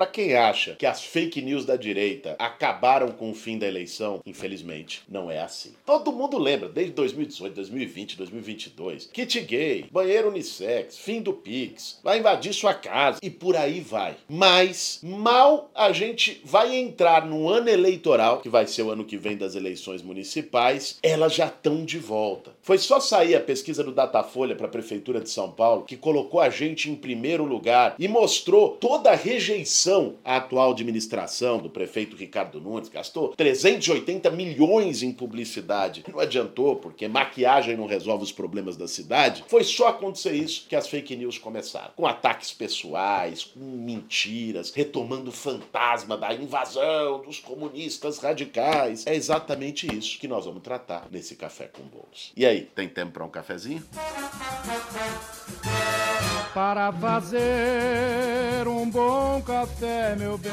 Para quem acha que as fake news da direita acabaram com o fim da eleição, infelizmente, não é assim. Todo mundo lembra, desde 2018, 2020, 2022, kit gay, banheiro unissex, fim do Pix, vai invadir sua casa e por aí vai. Mas mal a gente vai entrar no ano eleitoral, que vai ser o ano que vem das eleições municipais, elas já estão de volta. Foi só sair a pesquisa do Datafolha para a prefeitura de São Paulo que colocou a gente em primeiro lugar e mostrou toda a rejeição à atual administração do prefeito Ricardo Nunes, gastou 380 milhões em publicidade. Não adiantou, porque maquiagem não resolve os problemas da cidade. Foi só acontecer isso que as fake news começaram. Com ataques pessoais, com mentiras, retomando o fantasma da invasão dos comunistas radicais. É exatamente isso que nós vamos tratar nesse café com bolos. E aí, tem tempo para um cafezinho? Para fazer um bom café, meu bem.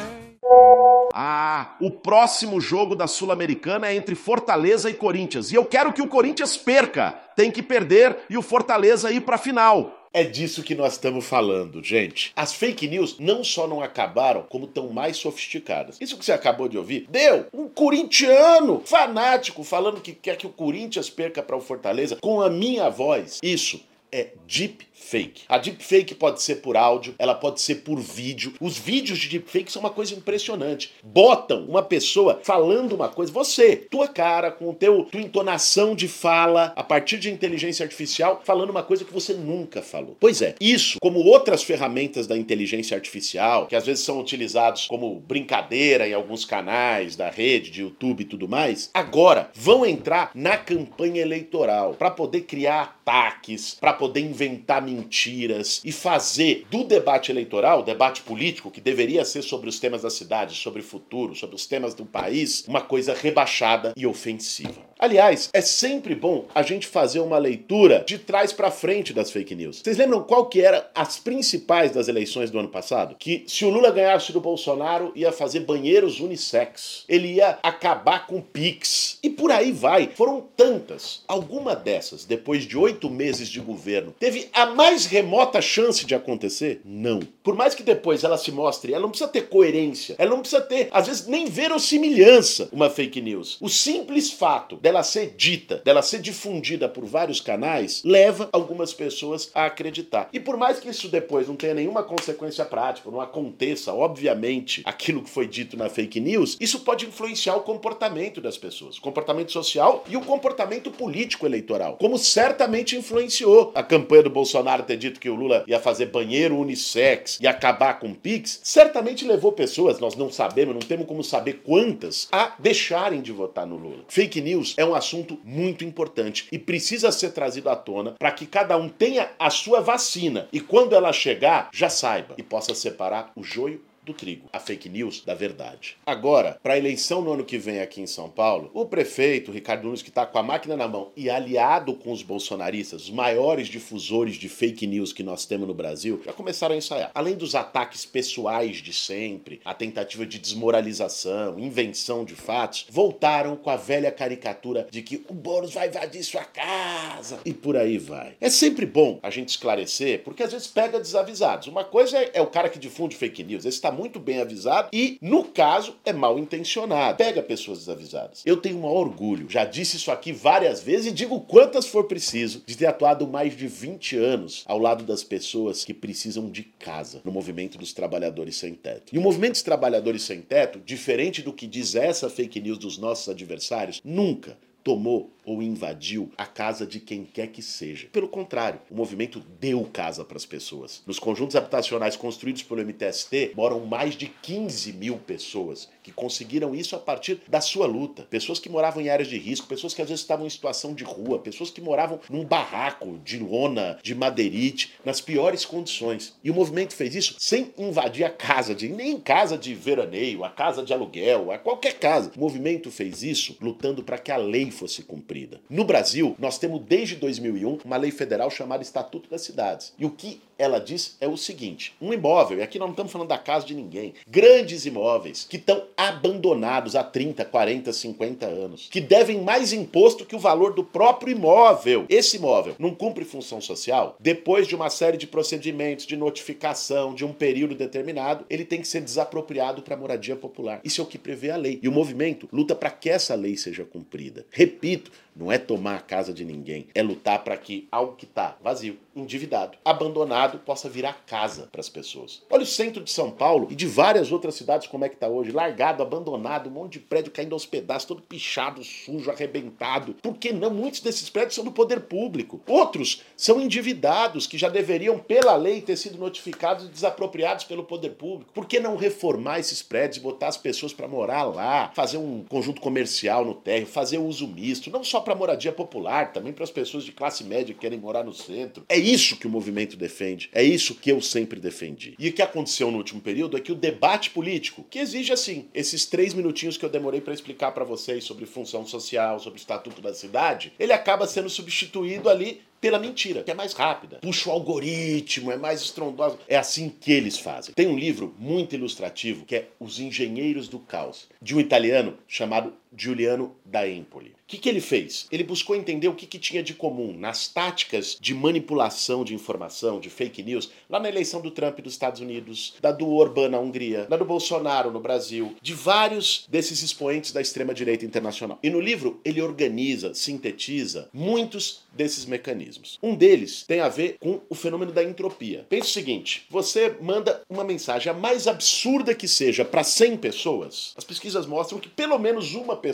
Ah, o próximo jogo da Sul-Americana é entre Fortaleza e Corinthians. E eu quero que o Corinthians perca. Tem que perder e o Fortaleza ir para a final. É disso que nós estamos falando, gente. As fake news não só não acabaram, como estão mais sofisticadas. Isso que você acabou de ouvir, deu um corintiano fanático falando que quer que o Corinthians perca para o Fortaleza com a minha voz. Isso é deep fake. A deepfake pode ser por áudio, ela pode ser por vídeo. Os vídeos de deepfake são uma coisa impressionante. Botam uma pessoa falando uma coisa, você, tua cara, com o teu tua entonação de fala, a partir de inteligência artificial, falando uma coisa que você nunca falou. Pois é, isso, como outras ferramentas da inteligência artificial, que às vezes são utilizados como brincadeira em alguns canais da rede, de YouTube e tudo mais, agora vão entrar na campanha eleitoral para poder criar ataques, para poder inventar mentiras e fazer do debate eleitoral, debate político, que deveria ser sobre os temas da cidade, sobre o futuro, sobre os temas do país, uma coisa rebaixada e ofensiva. Aliás, é sempre bom a gente fazer uma leitura de trás para frente das fake news. Vocês lembram qual que era as principais das eleições do ano passado? Que se o Lula ganhasse do Bolsonaro, ia fazer banheiros unissex. Ele ia acabar com Pix. E por aí vai. Foram tantas. Alguma dessas, depois de oito meses de governo, teve a mais remota chance de acontecer? Não. Por mais que depois ela se mostre, ela não precisa ter coerência. Ela não precisa ter, às vezes, nem verossimilhança uma fake news. O simples fato dela ser dita, dela ser difundida por vários canais, leva algumas pessoas a acreditar. E por mais que isso depois não tenha nenhuma consequência prática, não aconteça, obviamente, aquilo que foi dito na fake news, isso pode influenciar o comportamento das pessoas, o comportamento social e o comportamento político eleitoral, como certamente influenciou a campanha do Bolsonaro ter dito que o Lula ia fazer banheiro unissex e acabar com o Pix, certamente levou pessoas, nós não sabemos, não temos como saber quantas, a deixarem de votar no Lula. Fake news é um assunto muito importante e precisa ser trazido à tona para que cada um tenha a sua vacina. E quando ela chegar, já saiba e possa separar o joio do trigo, a fake news da verdade. Agora, para a eleição no ano que vem aqui em São Paulo, o prefeito Ricardo Nunes, que está com a máquina na mão e aliado com os bolsonaristas, os maiores difusores de fake news que nós temos no Brasil, já começaram a ensaiar. Além dos ataques pessoais de sempre, a tentativa de desmoralização, invenção de fatos, voltaram com a velha caricatura de que o Boulos vai invadir sua casa e por aí vai. É sempre bom a gente esclarecer, porque às vezes pega desavisados. Uma coisa é, é o cara que difunde fake news, esse está muito bem avisado e, no caso, é mal intencionado. Pega pessoas desavisadas. Eu tenho um orgulho, já disse isso aqui várias vezes e digo quantas for preciso, de ter atuado mais de 20 anos ao lado das pessoas que precisam de casa no movimento dos trabalhadores sem teto. E o movimento dos trabalhadores sem teto, diferente do que diz essa fake news dos nossos adversários, nunca tomou ou invadiu a casa de quem quer que seja. Pelo contrário, o movimento deu casa para as pessoas. Nos conjuntos habitacionais construídos pelo MTST moram mais de 15 mil pessoas que conseguiram isso a partir da sua luta. Pessoas que moravam em áreas de risco, pessoas que às vezes estavam em situação de rua, pessoas que moravam num barraco de lona, de madeirite, nas piores condições. E o movimento fez isso sem invadir a casa de nem casa de veraneio, a casa de aluguel, a qualquer casa. O movimento fez isso lutando para que a lei fosse cumprida. No Brasil, nós temos desde 2001 uma lei federal chamada Estatuto das Cidades. E o que ela diz é o seguinte: um imóvel, e aqui nós não estamos falando da casa de ninguém, grandes imóveis que estão abandonados há 30, 40, 50 anos, que devem mais imposto que o valor do próprio imóvel. Esse imóvel não cumpre função social, depois de uma série de procedimentos, de notificação, de um período determinado, ele tem que ser desapropriado para moradia popular. Isso é o que prevê a lei. E o movimento luta para que essa lei seja cumprida. Repito, não é tomar a casa de ninguém, é lutar para que algo que está vazio, endividado, abandonado, possa virar casa para as pessoas. Olha o centro de São Paulo e de várias outras cidades como é que está hoje, largado, abandonado, um monte de prédio caindo aos pedaços, todo pichado, sujo, arrebentado. Por que não? Muitos desses prédios são do poder público. Outros são endividados que já deveriam, pela lei, ter sido notificados e desapropriados pelo poder público. Por que não reformar esses prédios, botar as pessoas para morar lá, fazer um conjunto comercial no térreo, fazer uso misto, não só para moradia popular, também para as pessoas de classe média que querem morar no centro. É isso que o movimento defende, é isso que eu sempre defendi. E o que aconteceu no último período é que o debate político, que exige assim, esses três minutinhos que eu demorei para explicar para vocês sobre função social, sobre o estatuto da cidade, ele acaba sendo substituído ali pela mentira, que é mais rápida. Puxa o algoritmo, é mais estrondosa. É assim que eles fazem. Tem um livro muito ilustrativo que é Os Engenheiros do Caos, de um italiano chamado Giuliano da Empoli. O que, que ele fez? Ele buscou entender o que, que tinha de comum nas táticas de manipulação de informação, de fake news, lá na eleição do Trump dos Estados Unidos, da do Orbán na Hungria, da do Bolsonaro no Brasil, de vários desses expoentes da extrema-direita internacional. E no livro ele organiza, sintetiza muitos desses mecanismos. Um deles tem a ver com o fenômeno da entropia. Pense o seguinte: você manda uma mensagem, a mais absurda que seja, para 100 pessoas, as pesquisas mostram que pelo menos uma pessoa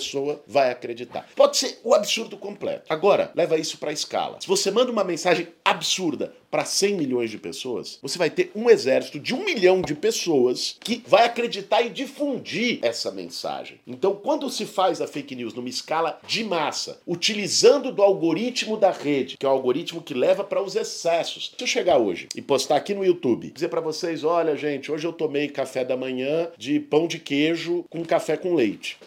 vai acreditar. Pode ser o absurdo completo. Agora, leva isso para a escala. Se você manda uma mensagem absurda para 100 milhões de pessoas, você vai ter um exército de um milhão de pessoas que vai acreditar e difundir essa mensagem. Então, quando se faz a fake news numa escala de massa, utilizando do algoritmo da rede, que é o algoritmo que leva para os excessos. Se eu chegar hoje e postar aqui no YouTube, dizer para vocês, olha, gente, hoje eu tomei café da manhã de pão de queijo com café com leite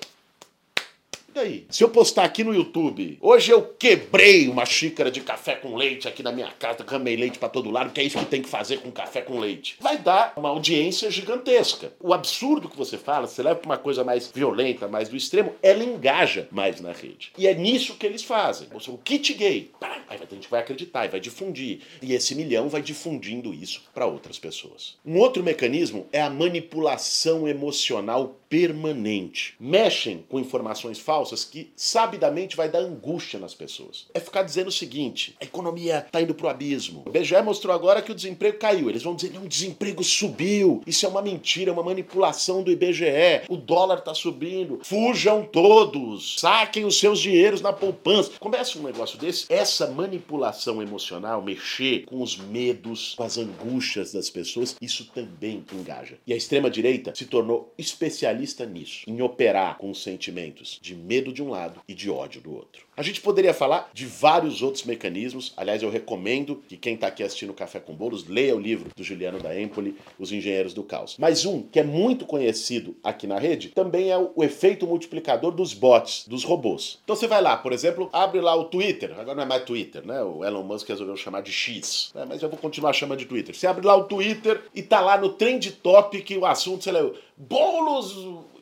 daí? Se eu postar aqui no YouTube, hoje eu quebrei uma xícara de café com leite aqui na minha casa, camei leite para todo lado, que é isso que tem que fazer com café com leite. Vai dar uma audiência gigantesca. O absurdo que você fala, você leva para uma coisa mais violenta, mais do extremo, ela engaja mais na rede. E é nisso que eles fazem. O kit gay, aí a gente vai acreditar e vai difundir. E esse milhão vai difundindo isso para outras pessoas. Um outro mecanismo é a manipulação emocional permanente. Mexem com informações falsas que sabidamente vai dar angústia nas pessoas. É ficar dizendo o seguinte: a economia está indo pro abismo. O BGE mostrou agora que o desemprego caiu. Eles vão dizer: não, o desemprego subiu. Isso é uma mentira, é uma manipulação do IBGE. O dólar está subindo. Fujam todos. Saquem os seus dinheiros na poupança. Começa um negócio desse. Essa manipulação emocional, mexer com os medos, com as angústias das pessoas, isso também engaja. E a extrema-direita se tornou especialista especialista nisso, em operar com os sentimentos de medo de um lado e de ódio do outro. A gente poderia falar de vários outros mecanismos. Aliás, eu recomendo que quem está aqui assistindo Café com Bolos leia o livro do Juliano da Empoli, Os Engenheiros do Caos. Mas um que é muito conhecido aqui na rede também é o efeito multiplicador dos bots, dos robôs. Então você vai lá, por exemplo, abre lá o Twitter. Agora não é mais Twitter, né? O Elon Musk resolveu chamar de X. Né? Mas eu vou continuar chamando de Twitter. Você abre lá o Twitter e tá lá no trend topic o assunto, sei lá, bolos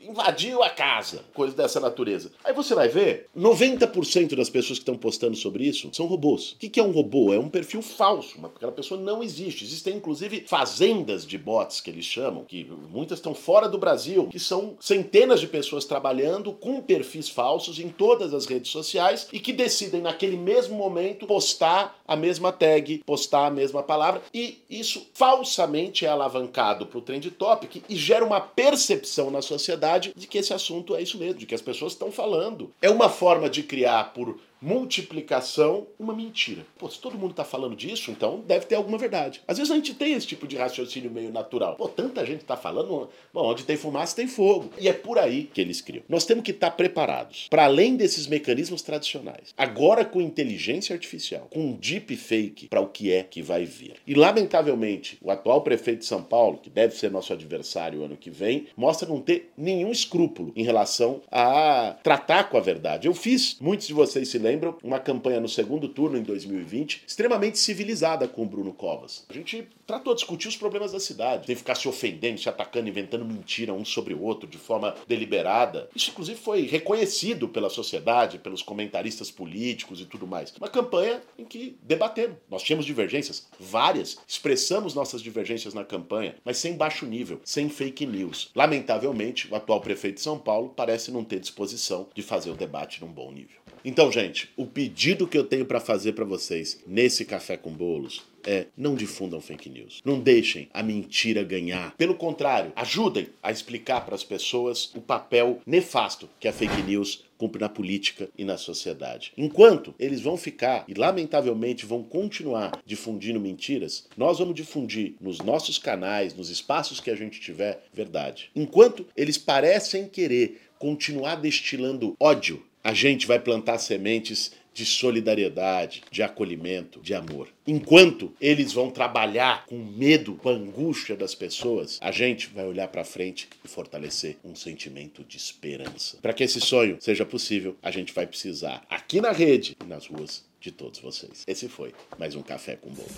invadiu a casa, coisa dessa natureza. Aí você vai ver, 90% das pessoas que estão postando sobre isso são robôs. O que é um robô? É um perfil falso, aquela pessoa não existe. Existem inclusive fazendas de bots que eles chamam, que muitas estão fora do Brasil, que são centenas de pessoas trabalhando com perfis falsos em todas as redes sociais e que decidem naquele mesmo momento postar a mesma tag, postar a mesma palavra e isso falsamente é alavancado para o trend topic e gera uma percepção na sociedade de que esse assunto é isso mesmo, de que as pessoas estão falando. É uma forma de criar por multiplicação uma mentira. Pô, se todo mundo está falando disso, então deve ter alguma verdade. Às vezes a gente tem esse tipo de raciocínio meio natural. Pô, tanta gente está falando, bom, onde tem fumaça tem fogo. E é por aí que eles criam. Nós temos que estar tá preparados para além desses mecanismos tradicionais. Agora com inteligência artificial, com deep fake para o que é que vai vir. E lamentavelmente, o atual prefeito de São Paulo, que deve ser nosso adversário ano que vem, mostra não ter nenhum escrúpulo em relação a tratar com a verdade. Eu fiz, muitos de vocês se lembram lembram? Uma campanha no segundo turno em 2020 extremamente civilizada com o Bruno Covas. A gente tratou de discutir os problemas da cidade, sem ficar se ofendendo, se atacando, inventando mentira um sobre o outro de forma deliberada. Isso, inclusive, foi reconhecido pela sociedade, pelos comentaristas políticos e tudo mais. Uma campanha em que debatemos. Nós tínhamos divergências, várias, expressamos nossas divergências na campanha, mas sem baixo nível, sem fake news. Lamentavelmente, o atual prefeito de São Paulo parece não ter disposição de fazer o debate num bom nível. Então, gente, o pedido que eu tenho para fazer para vocês nesse café com bolos é não difundam fake news. Não deixem a mentira ganhar. Pelo contrário, ajudem a explicar para as pessoas o papel nefasto que a fake news cumpre na política e na sociedade. Enquanto eles vão ficar e lamentavelmente vão continuar difundindo mentiras, nós vamos difundir nos nossos canais, nos espaços que a gente tiver, verdade. Enquanto eles parecem querer continuar destilando ódio, a gente vai plantar sementes de solidariedade, de acolhimento, de amor. Enquanto eles vão trabalhar com medo, com angústia das pessoas, a gente vai olhar para frente e fortalecer um sentimento de esperança. Para que esse sonho seja possível, a gente vai precisar aqui na rede e nas ruas de todos vocês. Esse foi mais um café com bolo.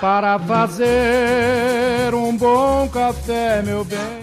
Para fazer um bom café, meu bem.